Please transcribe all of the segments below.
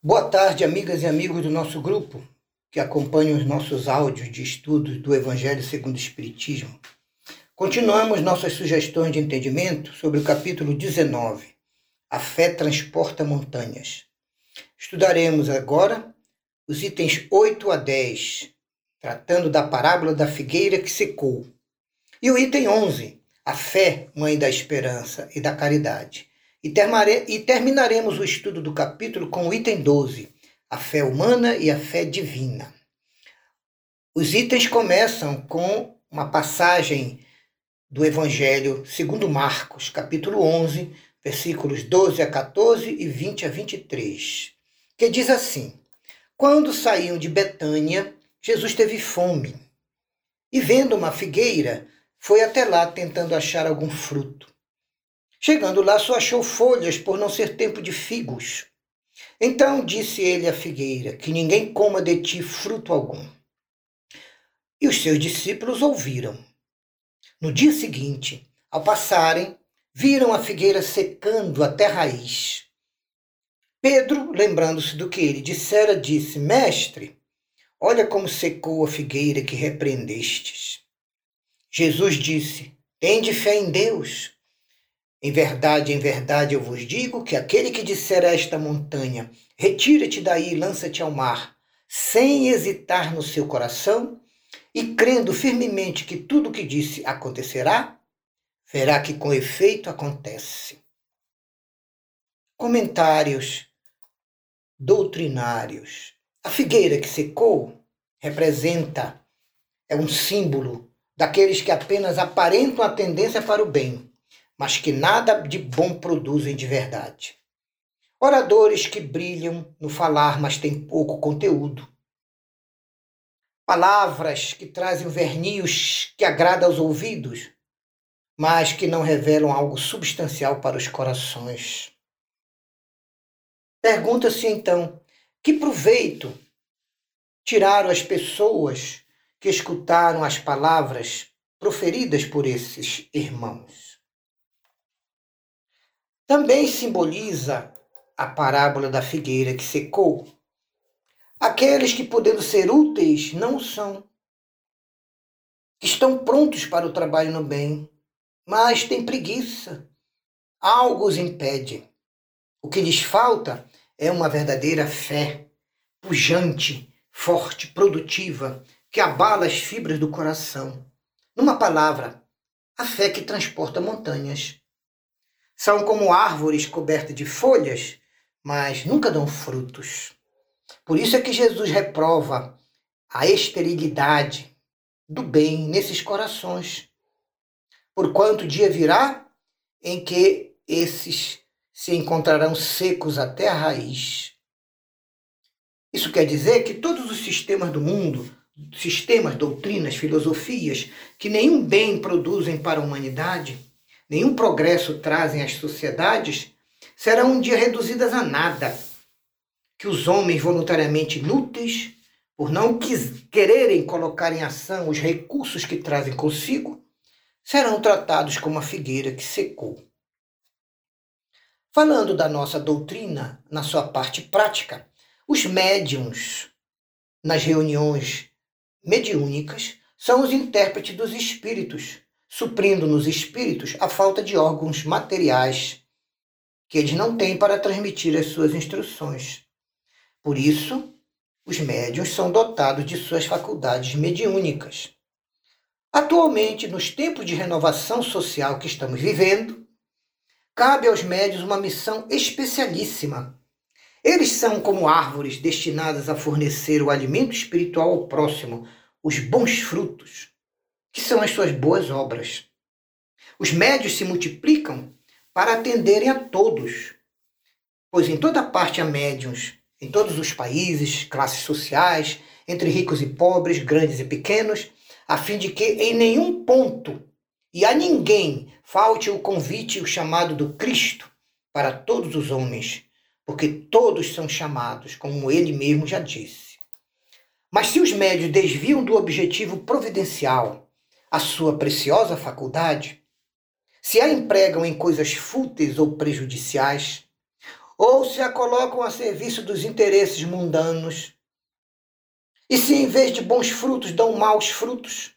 Boa tarde, amigas e amigos do nosso grupo que acompanham os nossos áudios de estudos do Evangelho segundo o Espiritismo. Continuamos nossas sugestões de entendimento sobre o capítulo 19, A Fé Transporta Montanhas. Estudaremos agora os itens 8 a 10, tratando da parábola da figueira que secou, e o item 11, A Fé, Mãe da Esperança e da Caridade. E, e terminaremos o estudo do capítulo com o item 12, a fé humana e a fé divina. Os itens começam com uma passagem do Evangelho segundo Marcos, capítulo 11, versículos 12 a 14 e 20 a 23, que diz assim: Quando saíam de Betânia, Jesus teve fome e, vendo uma figueira, foi até lá tentando achar algum fruto. Chegando lá, só achou folhas por não ser tempo de figos. Então disse ele à figueira: Que ninguém coma de ti fruto algum. E os seus discípulos ouviram. No dia seguinte, ao passarem, viram a figueira secando até a raiz. Pedro, lembrando-se do que ele dissera, disse: Mestre, olha como secou a figueira que repreendestes. Jesus disse: Tende fé em Deus. Em verdade, em verdade eu vos digo que aquele que disser a esta montanha: Retira-te daí e lança-te ao mar, sem hesitar no seu coração, e crendo firmemente que tudo o que disse acontecerá, verá que com efeito acontece. Comentários doutrinários. A figueira que secou representa, é um símbolo daqueles que apenas aparentam a tendência para o bem mas que nada de bom produzem de verdade. Oradores que brilham no falar, mas têm pouco conteúdo. Palavras que trazem vernios que agradam aos ouvidos, mas que não revelam algo substancial para os corações. Pergunta-se então: que proveito tiraram as pessoas que escutaram as palavras proferidas por esses irmãos? Também simboliza a parábola da figueira que secou. Aqueles que, podendo ser úteis, não são. Estão prontos para o trabalho no bem, mas têm preguiça. Algo os impede. O que lhes falta é uma verdadeira fé, pujante, forte, produtiva, que abala as fibras do coração. Numa palavra, a fé que transporta montanhas. São como árvores cobertas de folhas, mas nunca dão frutos. Por isso é que Jesus reprova a esterilidade do bem nesses corações. Porquanto dia virá em que esses se encontrarão secos até a raiz. Isso quer dizer que todos os sistemas do mundo, sistemas, doutrinas, filosofias, que nenhum bem produzem para a humanidade, nenhum progresso trazem às sociedades, serão um dia reduzidas a nada. Que os homens voluntariamente inúteis, por não quererem colocar em ação os recursos que trazem consigo, serão tratados como a figueira que secou. Falando da nossa doutrina, na sua parte prática, os médiums, nas reuniões mediúnicas, são os intérpretes dos espíritos, suprindo nos espíritos a falta de órgãos materiais que eles não têm para transmitir as suas instruções. Por isso, os médiuns são dotados de suas faculdades mediúnicas. Atualmente, nos tempos de renovação social que estamos vivendo, cabe aos médios uma missão especialíssima. Eles são como árvores destinadas a fornecer o alimento espiritual ao próximo, os bons frutos, que são as suas boas obras. Os médios se multiplicam para atenderem a todos, pois em toda parte há médiums, em todos os países, classes sociais, entre ricos e pobres, grandes e pequenos, a fim de que em nenhum ponto e a ninguém falte o convite e o chamado do Cristo para todos os homens, porque todos são chamados, como ele mesmo já disse. Mas se os médios desviam do objetivo providencial, a sua preciosa faculdade, se a empregam em coisas fúteis ou prejudiciais, ou se a colocam a serviço dos interesses mundanos, e se em vez de bons frutos dão maus frutos,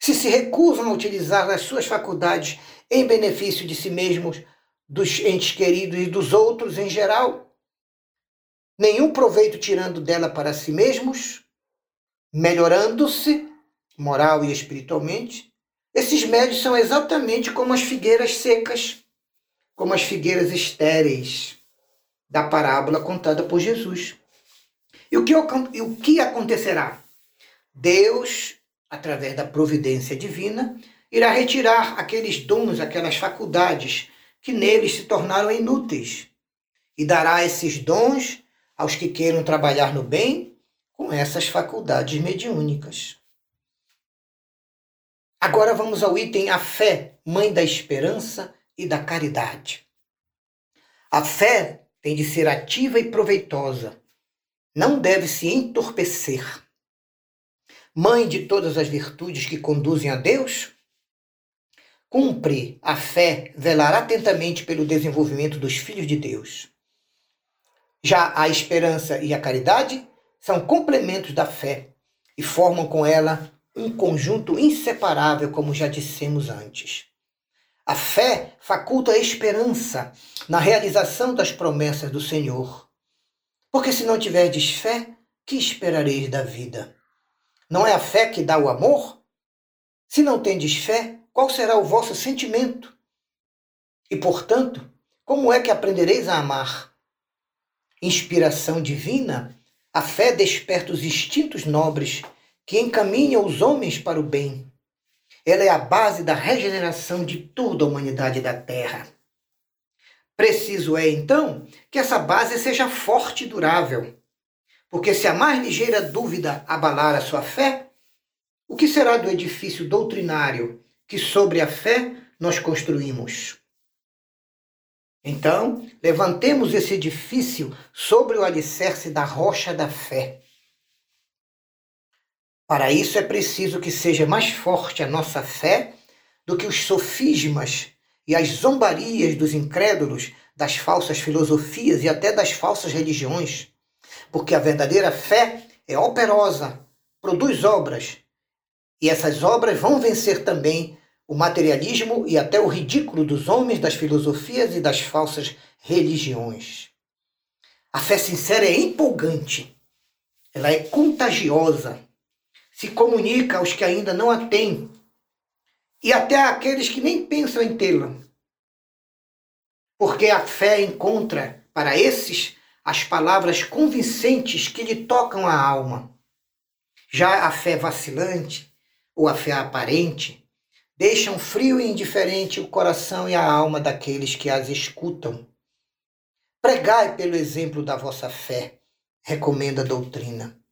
se se recusam a utilizar as suas faculdades em benefício de si mesmos, dos entes queridos e dos outros em geral, nenhum proveito tirando dela para si mesmos, melhorando-se moral e espiritualmente, esses médios são exatamente como as figueiras secas, como as figueiras estéreis da parábola contada por Jesus. E o que, o que acontecerá? Deus, através da providência divina, irá retirar aqueles dons, aquelas faculdades que neles se tornaram inúteis e dará esses dons aos que queiram trabalhar no bem com essas faculdades mediúnicas. Agora vamos ao item a fé, mãe da esperança e da caridade. A fé tem de ser ativa e proveitosa. Não deve se entorpecer. Mãe de todas as virtudes que conduzem a Deus, cumpre a fé velar atentamente pelo desenvolvimento dos filhos de Deus. Já a esperança e a caridade são complementos da fé e formam com ela um conjunto inseparável, como já dissemos antes. A fé faculta a esperança na realização das promessas do Senhor. Porque se não tiverdes fé, que esperareis da vida? Não é a fé que dá o amor? Se não tendes fé, qual será o vosso sentimento? E, portanto, como é que aprendereis a amar? Inspiração divina, a fé desperta os instintos nobres que encaminham os homens para o bem ela é a base da regeneração de toda a humanidade da Terra. Preciso é, então, que essa base seja forte e durável. Porque se a mais ligeira dúvida abalar a sua fé, o que será do edifício doutrinário que sobre a fé nós construímos? Então, levantemos esse edifício sobre o alicerce da rocha da fé. Para isso é preciso que seja mais forte a nossa fé do que os sofismas e as zombarias dos incrédulos, das falsas filosofias e até das falsas religiões. Porque a verdadeira fé é operosa, produz obras, e essas obras vão vencer também o materialismo e até o ridículo dos homens, das filosofias e das falsas religiões. A fé sincera é empolgante, ela é contagiosa, se comunica aos que ainda não a têm e até àqueles que nem pensam em tê-la. Porque a fé encontra para esses as palavras convincentes que lhe tocam a alma. Já a fé vacilante ou a fé aparente deixam frio e indiferente o coração e a alma daqueles que as escutam. Pregai pelo exemplo da vossa fé, recomenda a doutrina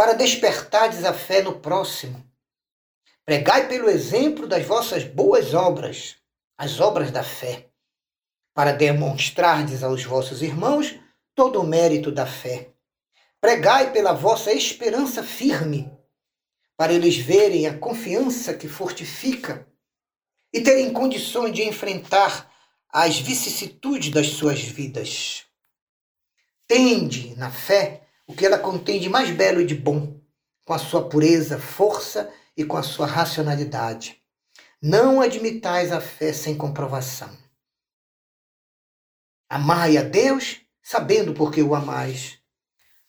para despertardes a fé no próximo. Pregai pelo exemplo das vossas boas obras, as obras da fé, para demonstrardes aos vossos irmãos todo o mérito da fé. Pregai pela vossa esperança firme, para eles verem a confiança que fortifica e terem condições de enfrentar as vicissitudes das suas vidas. Tende na fé o que ela contém de mais belo e de bom, com a sua pureza, força e com a sua racionalidade. Não admitais a fé sem comprovação. Amai a Deus, sabendo por que o amais.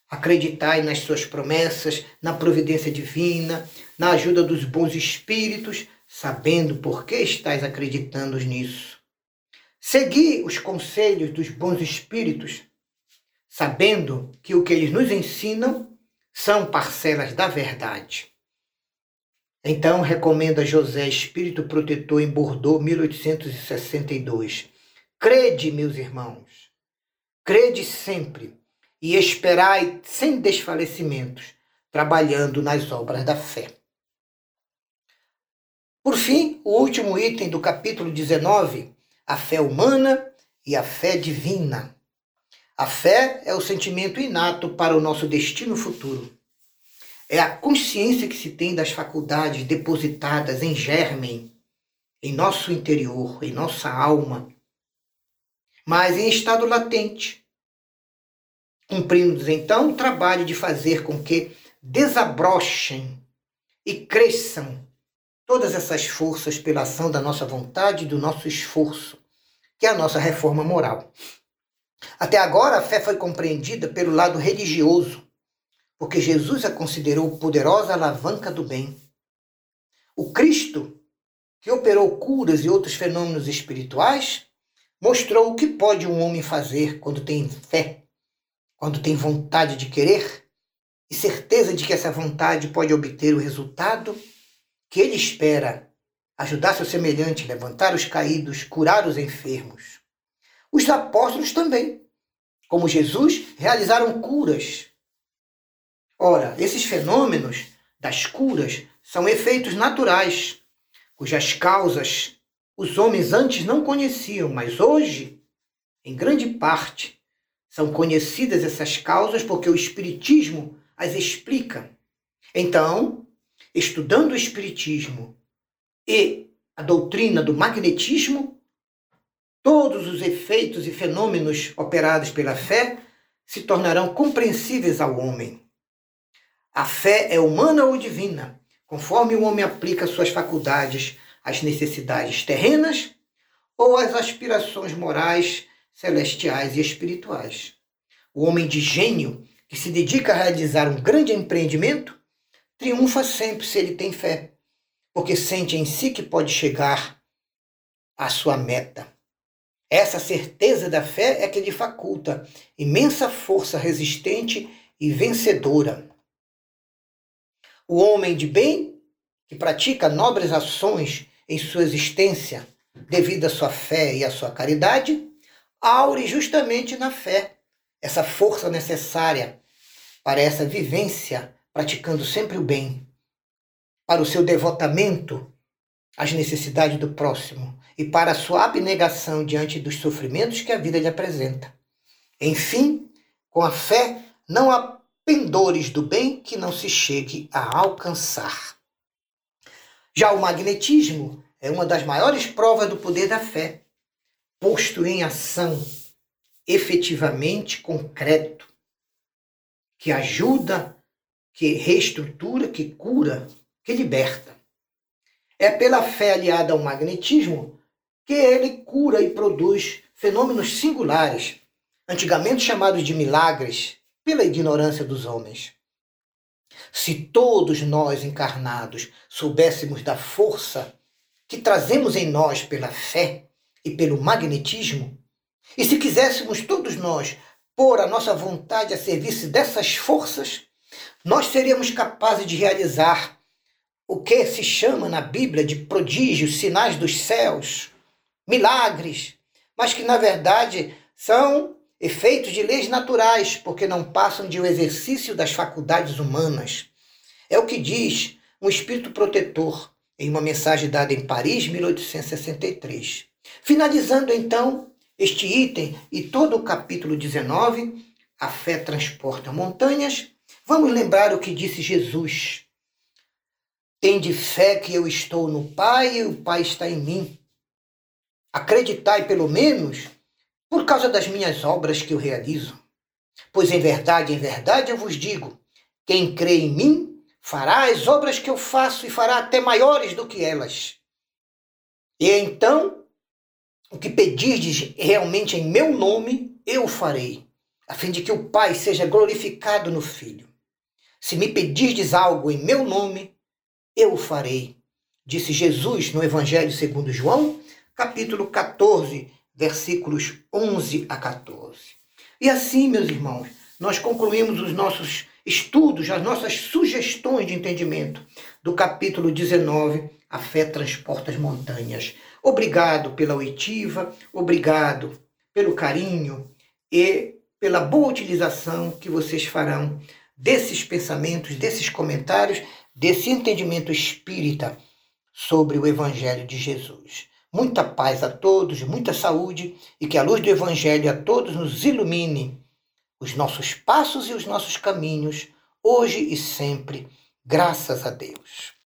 Acreditai nas suas promessas, na providência divina, na ajuda dos bons espíritos, sabendo por que estáis acreditando nisso. Segui os conselhos dos bons espíritos, sabendo que o que eles nos ensinam são parcelas da verdade. Então recomenda José Espírito Protetor em Bordeaux, 1862. Crede, meus irmãos, crede sempre e esperai sem desfalecimentos, trabalhando nas obras da fé. Por fim, o último item do capítulo 19, a fé humana e a fé divina. A fé é o sentimento inato para o nosso destino futuro. É a consciência que se tem das faculdades depositadas em germen, em nosso interior, em nossa alma, mas em estado latente, cumprindo então o trabalho de fazer com que desabrochem e cresçam todas essas forças pela ação da nossa vontade e do nosso esforço, que é a nossa reforma moral. Até agora, a fé foi compreendida pelo lado religioso, porque Jesus a considerou poderosa alavanca do bem. O Cristo, que operou curas e outros fenômenos espirituais, mostrou o que pode um homem fazer quando tem fé, quando tem vontade de querer e certeza de que essa vontade pode obter o resultado que ele espera, ajudar seu semelhante, levantar os caídos, curar os enfermos. Os apóstolos também, como Jesus, realizaram curas. Ora, esses fenômenos das curas são efeitos naturais, cujas causas os homens antes não conheciam, mas hoje, em grande parte, são conhecidas essas causas porque o Espiritismo as explica. Então, estudando o Espiritismo e a doutrina do magnetismo, todos os efeitos e fenômenos operados pela fé se tornarão compreensíveis ao homem. A fé é humana ou divina, conforme o homem aplica suas faculdades às necessidades terrenas ou às aspirações morais, celestiais e espirituais. O homem de gênio que se dedica a realizar um grande empreendimento triunfa sempre se ele tem fé, porque sente em si que pode chegar à sua meta. Essa certeza da fé é que lhe faculta imensa força resistente e vencedora. O homem de bem, que pratica nobres ações em sua existência, devido à sua fé e à sua caridade, aure justamente na fé, essa força necessária para essa vivência, praticando sempre o bem, para o seu devotamento às necessidades do próximo e para a sua abnegação diante dos sofrimentos que a vida lhe apresenta. Enfim, com a fé, não há pendores do bem que não se chegue a alcançar. Já o magnetismo é uma das maiores provas do poder da fé, posto em ação, efetivamente concreto, que ajuda, que reestrutura, que cura, que liberta. É pela fé aliada ao magnetismo que ele cura e produz fenômenos singulares, antigamente chamados de milagres, pela ignorância dos homens. Se todos nós encarnados soubéssemos da força que trazemos em nós pela fé e pelo magnetismo, e se quiséssemos todos nós pôr a nossa vontade a serviço dessas forças, nós seríamos capazes de realizar o que se chama na Bíblia de prodígios, sinais dos céus, milagres, mas que na verdade são efeitos de leis naturais, porque não passam de um exercício das faculdades humanas. É o que diz um espírito protetor em uma mensagem dada em Paris, 1863. Finalizando então este item e todo o capítulo 19, a fé transporta montanhas, vamos lembrar o que disse Jesus. Tende fé que eu estou no Pai e o Pai está em mim. Acreditai, pelo menos, por causa das minhas obras que eu realizo. Pois em verdade, em verdade eu vos digo: quem crê em mim fará as obras que eu faço e fará até maiores do que elas. E então o que pedirdes realmente em meu nome, eu farei, a fim de que o Pai seja glorificado no Filho. Se me pedirdes algo em meu nome, eu o farei. Disse Jesus no Evangelho segundo João, capítulo 14, versículos 11 a 14. E assim, meus irmãos, nós concluímos os nossos estudos, as nossas sugestões de entendimento do capítulo 19, A Fé Transporta as Montanhas. Obrigado pela oitiva, obrigado pelo carinho e pela boa utilização que vocês farão desses pensamentos, desses comentários, desse entendimento espírita sobre o Evangelho de Jesus. Muita paz a todos, muita saúde e que a luz do Evangelho a todos nos ilumine os nossos passos e os nossos caminhos, hoje e sempre. Graças a Deus.